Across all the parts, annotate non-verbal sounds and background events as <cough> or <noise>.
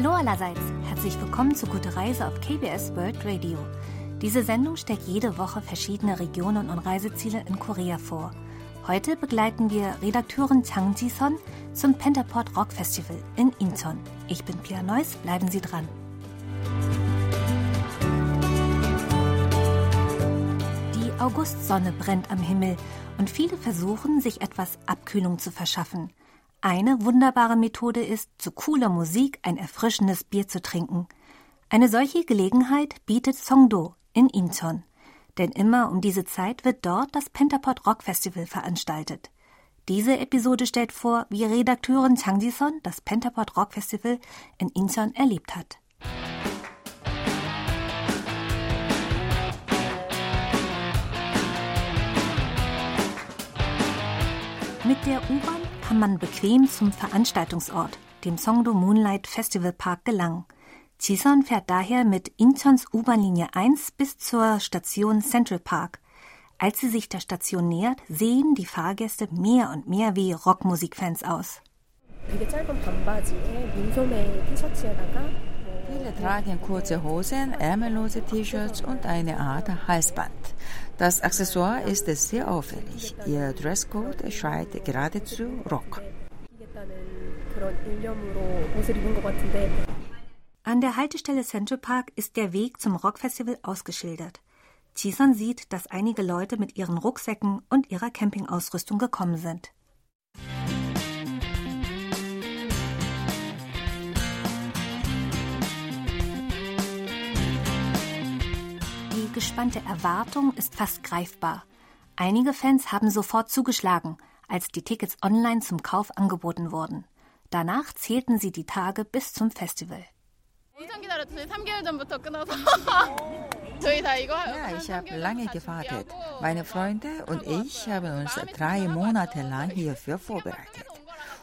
Hallo allerseits, herzlich willkommen zu Gute Reise auf KBS World Radio. Diese Sendung stellt jede Woche verschiedene Regionen und Reiseziele in Korea vor. Heute begleiten wir Redakteurin Chang Ji-son zum Pentaport Rock Festival in Incheon. Ich bin Pia Neuss, bleiben Sie dran. Die Augustsonne brennt am Himmel und viele versuchen, sich etwas Abkühlung zu verschaffen. Eine wunderbare Methode ist, zu cooler Musik ein erfrischendes Bier zu trinken. Eine solche Gelegenheit bietet Songdo in Incheon. Denn immer um diese Zeit wird dort das Pentapod Rock Festival veranstaltet. Diese Episode stellt vor, wie Redakteurin Chang Ji-son das Pentapod Rock Festival in Incheon erlebt hat. Mit der U-Bahn kann man bequem zum Veranstaltungsort, dem Songdo Moonlight Festival Park, gelangen. Chison fährt daher mit Incheons U-Bahn-Linie 1 bis zur Station Central Park. Als sie sich der Station nähert, sehen die Fahrgäste mehr und mehr wie Rockmusikfans aus. Viele tragen kurze Hosen, ärmellose T-Shirts und eine Art Halsband. Das Accessoire ist sehr auffällig. Ihr Dresscode schreit geradezu Rock. An der Haltestelle Central Park ist der Weg zum Rockfestival ausgeschildert. Chisan sieht, dass einige Leute mit ihren Rucksäcken und ihrer Campingausrüstung gekommen sind. Die gespannte Erwartung ist fast greifbar. Einige Fans haben sofort zugeschlagen, als die Tickets online zum Kauf angeboten wurden. Danach zählten sie die Tage bis zum Festival. Ja, ich habe lange gewartet. Meine Freunde und ich haben uns drei Monate lang hierfür vorbereitet.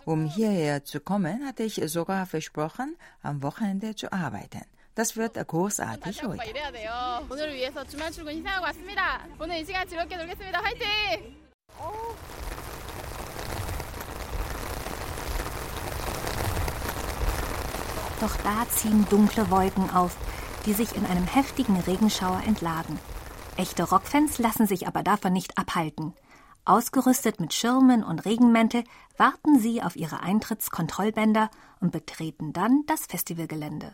Um hierher zu kommen, hatte ich sogar versprochen, am Wochenende zu arbeiten. Das wird großartig heute. Doch da ziehen dunkle Wolken auf, die sich in einem heftigen Regenschauer entladen. Echte Rockfans lassen sich aber davon nicht abhalten. Ausgerüstet mit Schirmen und Regenmäntel warten sie auf ihre Eintrittskontrollbänder und betreten dann das Festivalgelände.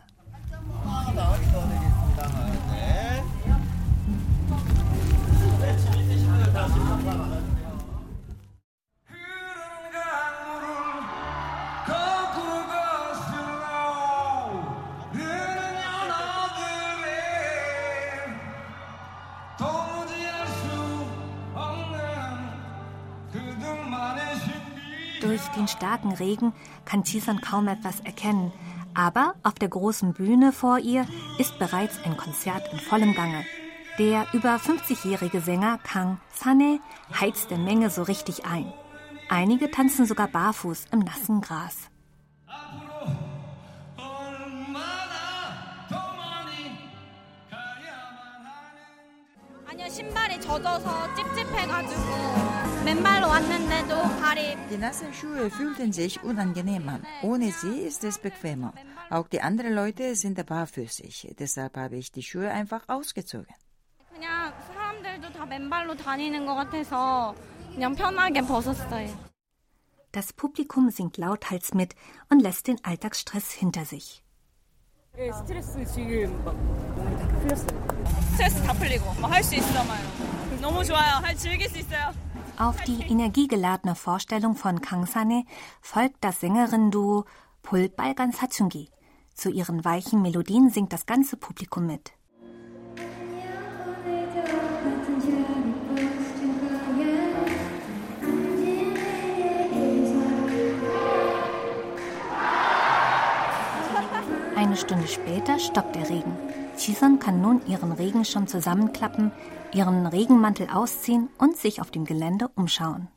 Durch den starken Regen kann Chisan kaum etwas erkennen. Aber auf der großen Bühne vor ihr ist bereits ein Konzert in vollem Gange. Der über 50-jährige Sänger Kang Sane heizt der Menge so richtig ein. Einige tanzen sogar barfuß im nassen Gras. Die nassen Schuhe fühlten sich unangenehm an. Ohne sie ist es bequemer. Auch die anderen Leute sind barfüßig. Deshalb habe ich die Schuhe einfach ausgezogen. Das Publikum singt lauthals mit und lässt den Alltagsstress hinter sich. 스트레스 지금 막 풀렸어요. 스트레스 다 풀리고 할수 있어봐요. 너무 좋아요. 즐길 수 있어요. Auf die energiegeladene Vorstellung von Kang Sane folgt das Sängerinnen-Duo Pul Balgan Sachungi. Zu ihren weichen Melodien singt das ganze Publikum mit. Eine Stunde später stoppt der Regen. Chison kann nun ihren Regenschirm zusammenklappen, ihren Regenmantel ausziehen und sich auf dem Gelände umschauen.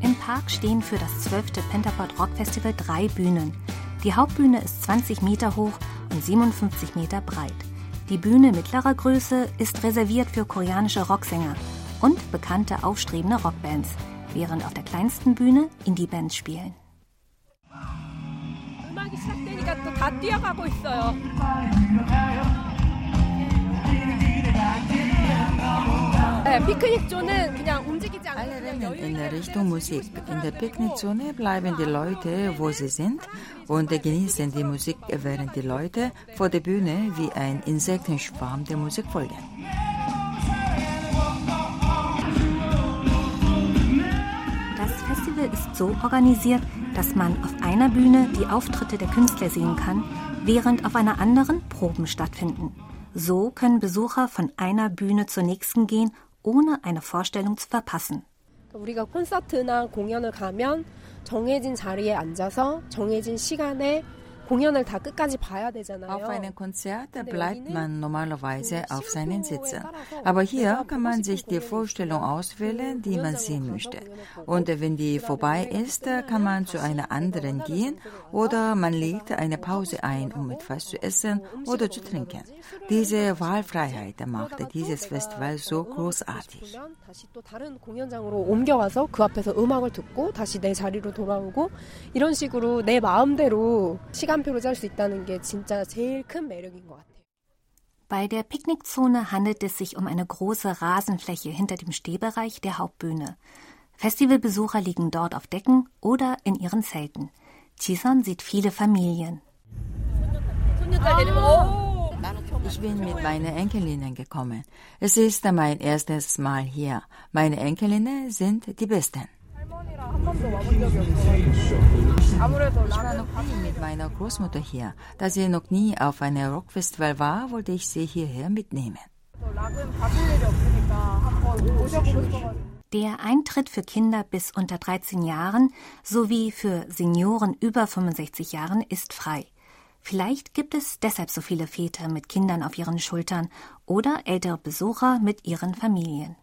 Im Park stehen für das 12. Pentapod Rock Festival drei Bühnen. Die Hauptbühne ist 20 Meter hoch und 57 Meter breit. Die Bühne mittlerer Größe ist reserviert für koreanische Rocksänger und bekannte aufstrebende Rockbands, während auf der kleinsten Bühne Indie-Bands spielen. Alle rennen in Richtung Musik. In der Picknickzone bleiben die Leute, wo sie sind, und genießen die Musik, während die Leute vor der Bühne wie ein Insektenschwarm der Musik folgen. ist so organisiert, dass man auf einer Bühne die Auftritte der Künstler sehen kann, während auf einer anderen Proben stattfinden. So können Besucher von einer Bühne zur nächsten gehen, ohne eine Vorstellung zu verpassen. 우리가 콘서트나 공연을 가면 정해진 자리에 앉아서 정해진 시간에 Auf einem Konzert bleibt man normalerweise auf seinen Sitzen. Aber hier kann man sich die Vorstellung auswählen, die man sehen möchte. Und wenn die vorbei ist, kann man zu einer anderen gehen oder man legt eine Pause ein, um etwas zu essen oder zu trinken. Diese Wahlfreiheit macht dieses Festival so großartig. 다시 또 다른 공연장으로 옮겨와서 그 앞에서 음악을 듣고 다시 내 자리로 돌아오고 이런 식으로 내 마음대로 시간 표를 짤 수 있다는 게 진짜 제일 큰 매력인 것 같아요. Bei der Picknickzone handelt es sich um eine große Rasenfläche hinter dem Stehbereich der Hauptbühne. Festivalbesucher liegen dort auf Decken oder in ihren Zelten. Chison sieht viele Familien. Oh. Ich bin mit meinen Enkelinnen gekommen. Es ist mein erstes Mal hier. Meine Enkelinnen sind die Besten. Ich war noch nie mit meiner Großmutter hier. Da sie noch nie auf einem Rockfestival war, wollte ich sie hierher mitnehmen. Der Eintritt für Kinder bis unter 13 Jahren sowie für Senioren über 65 Jahren ist frei. Vielleicht gibt es deshalb so viele Väter mit Kindern auf ihren Schultern oder ältere Besucher mit ihren Familien.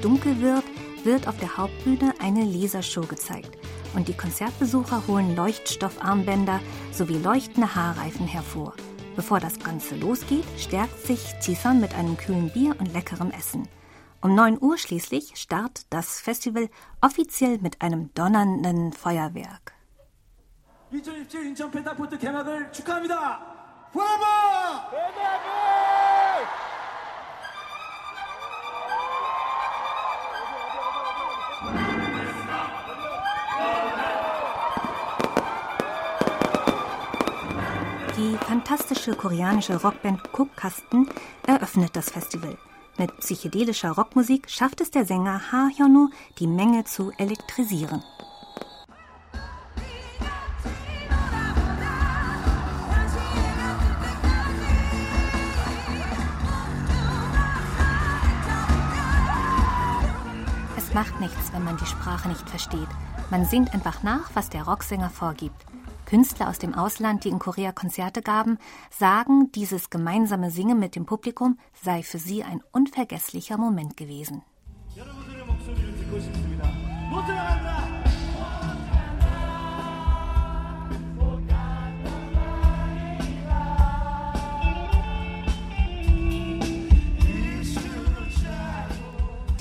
dunkel wird, wird auf der Hauptbühne eine Lasershow gezeigt und die Konzertbesucher holen Leuchtstoffarmbänder sowie leuchtende Haarreifen hervor. Bevor das Ganze losgeht, stärkt sich Tison mit einem kühlen Bier und leckerem Essen. Um 9 Uhr schließlich startet das Festival offiziell mit einem donnernden Feuerwerk. 2017 인천 펜타포트 개막을 축하합니다. 브라보! Die Fantastische koreanische Rockband Cookkasten eröffnet das Festival. Mit psychedelischer Rockmusik schafft es der Sänger Ha Hyunwoo, die Menge zu elektrisieren. Es macht nichts, wenn man die Sprache nicht versteht. Man singt einfach nach, was der Rocksänger vorgibt. Künstler aus dem Ausland, die in Korea Konzerte gaben, sagen, dieses gemeinsame Singen mit dem Publikum sei für sie ein unvergesslicher Moment gewesen.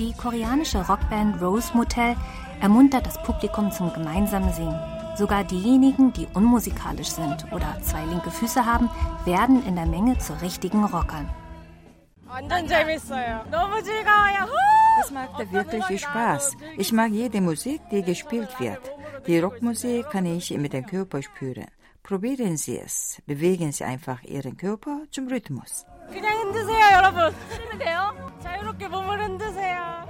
Die koreanische Rockband Rose Motel ermuntert das Publikum zum gemeinsamen Singen. Sogar diejenigen, die unmusikalisch sind oder zwei linke Füße haben, werden in der Menge zu richtigen Rockern. Es macht wirklich Spaß. Ich mag jede Musik, die gespielt wird. Die Rockmusik kann ich mit dem Körper spüren. Probieren Sie es. Bewegen Sie einfach Ihren Körper zum Rhythmus. 그냥 흔드세요, 여러분. <laughs> 흔들면 돼요. 자유롭게 몸을 흔드세요.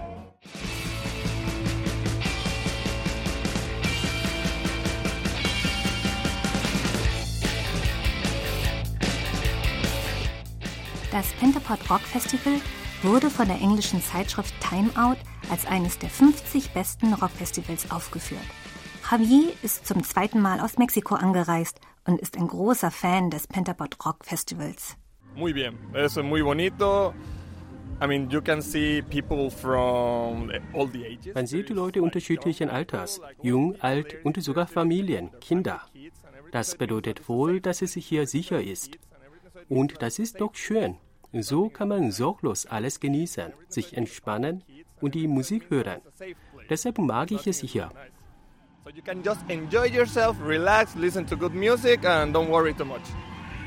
Das Pentapod Rock Festival wurde von der englischen Zeitschrift Time Out als eines der 50 besten Rockfestivals aufgeführt. Javier ist zum zweiten Mal aus Mexiko angereist und ist ein großer Fan des Pentapod Rock Festivals. Muy bien, es muy bonito. Man sieht die Leute unterschiedlichen Alters, jung, alt und sogar Familien, Kinder. Das bedeutet wohl, dass es hier sicher ist. Und das ist doch schön. So kann man sorglos alles genießen, sich entspannen und die Musik hören. Deshalb mag ich es hier. So you can just enjoy yourself, relax, listen to good music and don't worry too much.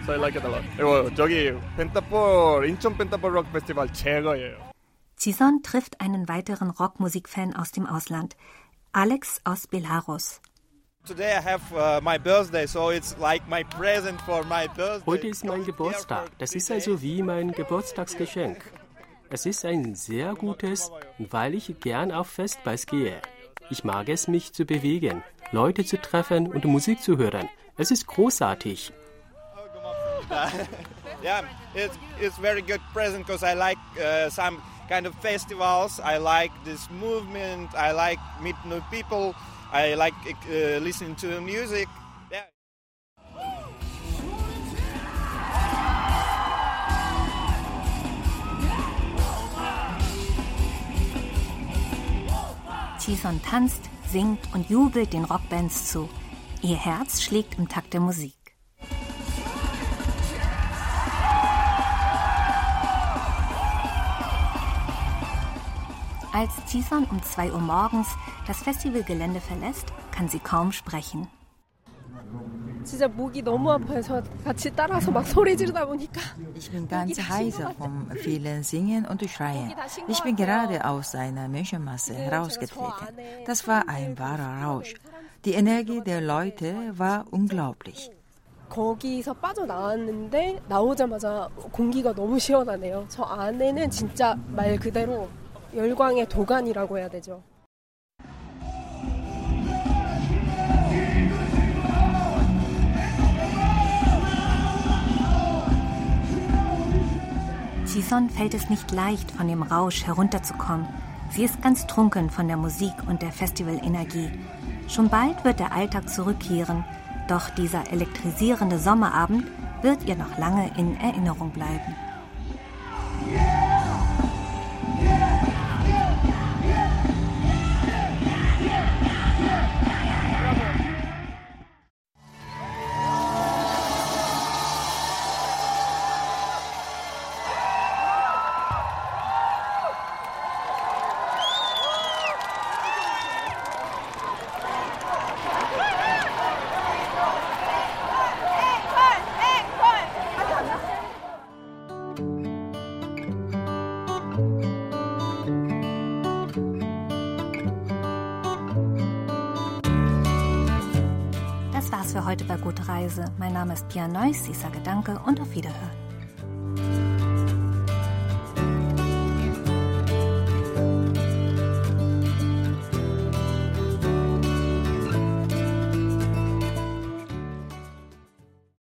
So I like it a lot. 그리고 저기 펜타폴 인천 펜타폴 록 페스티벌 최고예요. Cison trifft einen weiteren Rockmusikfan aus dem Ausland, Alex aus Belarus. Heute ist mein Geburtstag. Das ist also wie mein Geburtstagsgeschenk. Es ist ein sehr gutes, weil ich gern auf Festball gehe. Ich mag es, mich zu bewegen, Leute zu treffen und Musik zu hören. Es ist großartig. <laughs> yeah, it's it's very good present because I like uh, some kind of festivals. I like this movement. I like meet new people. I like uh, listening to music. Chison tanzt, singt und jubelt den Rockbands zu. Ihr Herz schlägt im Takt der Musik. Als Chison um 2 Uhr morgens das Festivalgelände verlässt, kann sie kaum sprechen. 진짜 목이 너무 아파서 같이 따라서 막 소리 지르다 보니까 Ich bin ganz heiser vom vielen Singen und Schreien. Ich bin gerade aus einer Menschenmasse herausgetreten. Das war ein wahrer Rausch. Die Energie der Leute war unglaublich. 거기서 빠져나왔는데 나오자마자 공기가 너무 시원하네요. 저 안에는 진짜 말 그대로 열광의 도가니라고 해야 되죠. Chison fällt es nicht leicht, von dem Rausch herunterzukommen. Sie ist ganz trunken von der Musik und der Festivalenergie. Schon bald wird der Alltag zurückkehren, doch dieser elektrisierende Sommerabend wird ihr noch lange in Erinnerung bleiben. Für heute bei Gute Reise. Mein Name ist Pia Neuss. Ich sage Danke und auf Wiederhören.